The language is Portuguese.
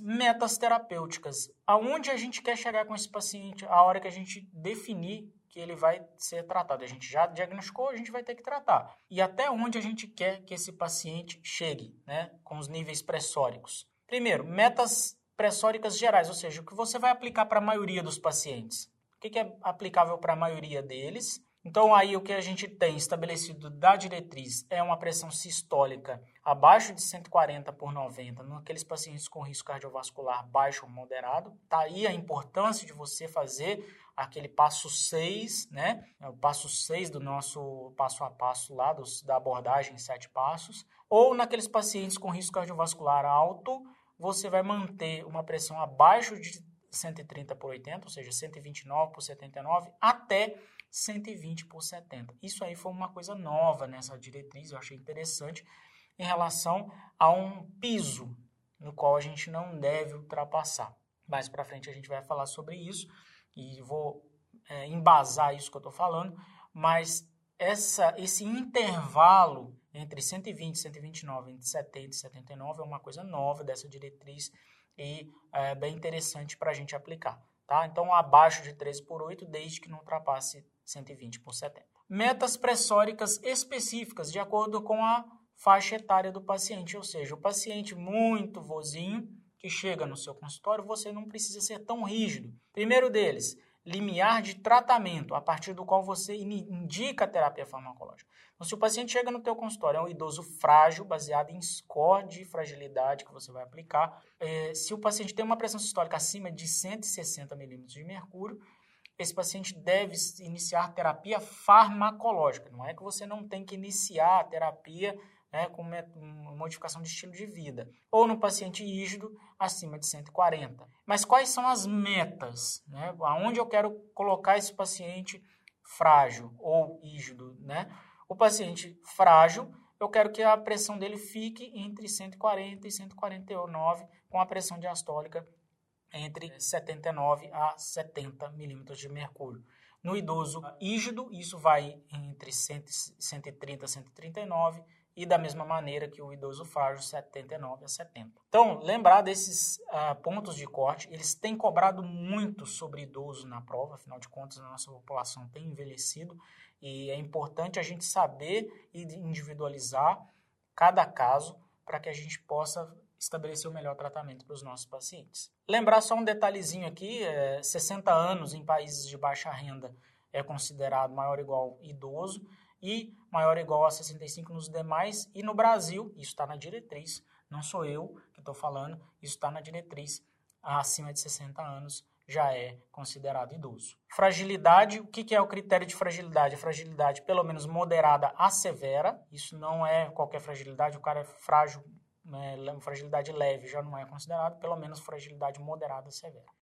Metas terapêuticas. Aonde a gente quer chegar com esse paciente a hora que a gente definir que ele vai ser tratado. A gente já diagnosticou, a gente vai ter que tratar. E até onde a gente quer que esse paciente chegue, né, com os níveis pressóricos. Primeiro, metas pressóricas gerais, ou seja, o que você vai aplicar para a maioria dos pacientes. O que é aplicável para a maioria deles então, aí o que a gente tem estabelecido da diretriz é uma pressão sistólica abaixo de 140 por 90 naqueles pacientes com risco cardiovascular baixo ou moderado. Tá aí a importância de você fazer aquele passo 6, né? É o passo 6 do nosso passo a passo lá, dos, da abordagem sete passos. Ou naqueles pacientes com risco cardiovascular alto, você vai manter uma pressão abaixo de 130 por 80, ou seja, 129 por 79, até 120 por 70. Isso aí foi uma coisa nova nessa diretriz, eu achei interessante, em relação a um piso no qual a gente não deve ultrapassar. Mais para frente a gente vai falar sobre isso e vou é, embasar isso que eu estou falando, mas essa, esse intervalo entre 120 e 129, entre 70 e 79 é uma coisa nova dessa diretriz e é bem interessante para a gente aplicar. Tá? Então, abaixo de 13 por 8, desde que não ultrapasse 120 por 70. Metas pressóricas específicas, de acordo com a faixa etária do paciente, ou seja, o paciente muito vozinho que chega no seu consultório, você não precisa ser tão rígido. Primeiro deles, limiar de tratamento, a partir do qual você indica a terapia farmacológica. Então, se o paciente chega no teu consultório, é um idoso frágil, baseado em score de fragilidade que você vai aplicar, é, se o paciente tem uma pressão sistólica acima de 160 milímetros de mercúrio, esse paciente deve iniciar terapia farmacológica. Não é que você não tem que iniciar a terapia né, com modificação de estilo de vida. Ou no paciente rígido, acima de 140. Mas quais são as metas? Né? Aonde eu quero colocar esse paciente frágil ou rígido? Né? O paciente frágil, eu quero que a pressão dele fique entre 140 e 149, com a pressão diastólica entre 79 a 70 milímetros de mercúrio. No idoso rígido, isso vai entre 130 a 139 e da mesma maneira que o idoso frágil, 79 a 70. Então, lembrar desses uh, pontos de corte, eles têm cobrado muito sobre idoso na prova, afinal de contas, a nossa população tem envelhecido e é importante a gente saber e individualizar cada caso para que a gente possa estabelecer o melhor tratamento para os nossos pacientes. Lembrar só um detalhezinho aqui, é, 60 anos em países de baixa renda é considerado maior ou igual idoso e maior ou igual a 65 nos demais. E no Brasil, isso está na diretriz, não sou eu que estou falando, isso está na diretriz, acima de 60 anos já é considerado idoso. Fragilidade, o que é o critério de fragilidade? A fragilidade pelo menos moderada a severa, isso não é qualquer fragilidade, o cara é frágil né, fragilidade leve já não é considerado, pelo menos fragilidade moderada severa.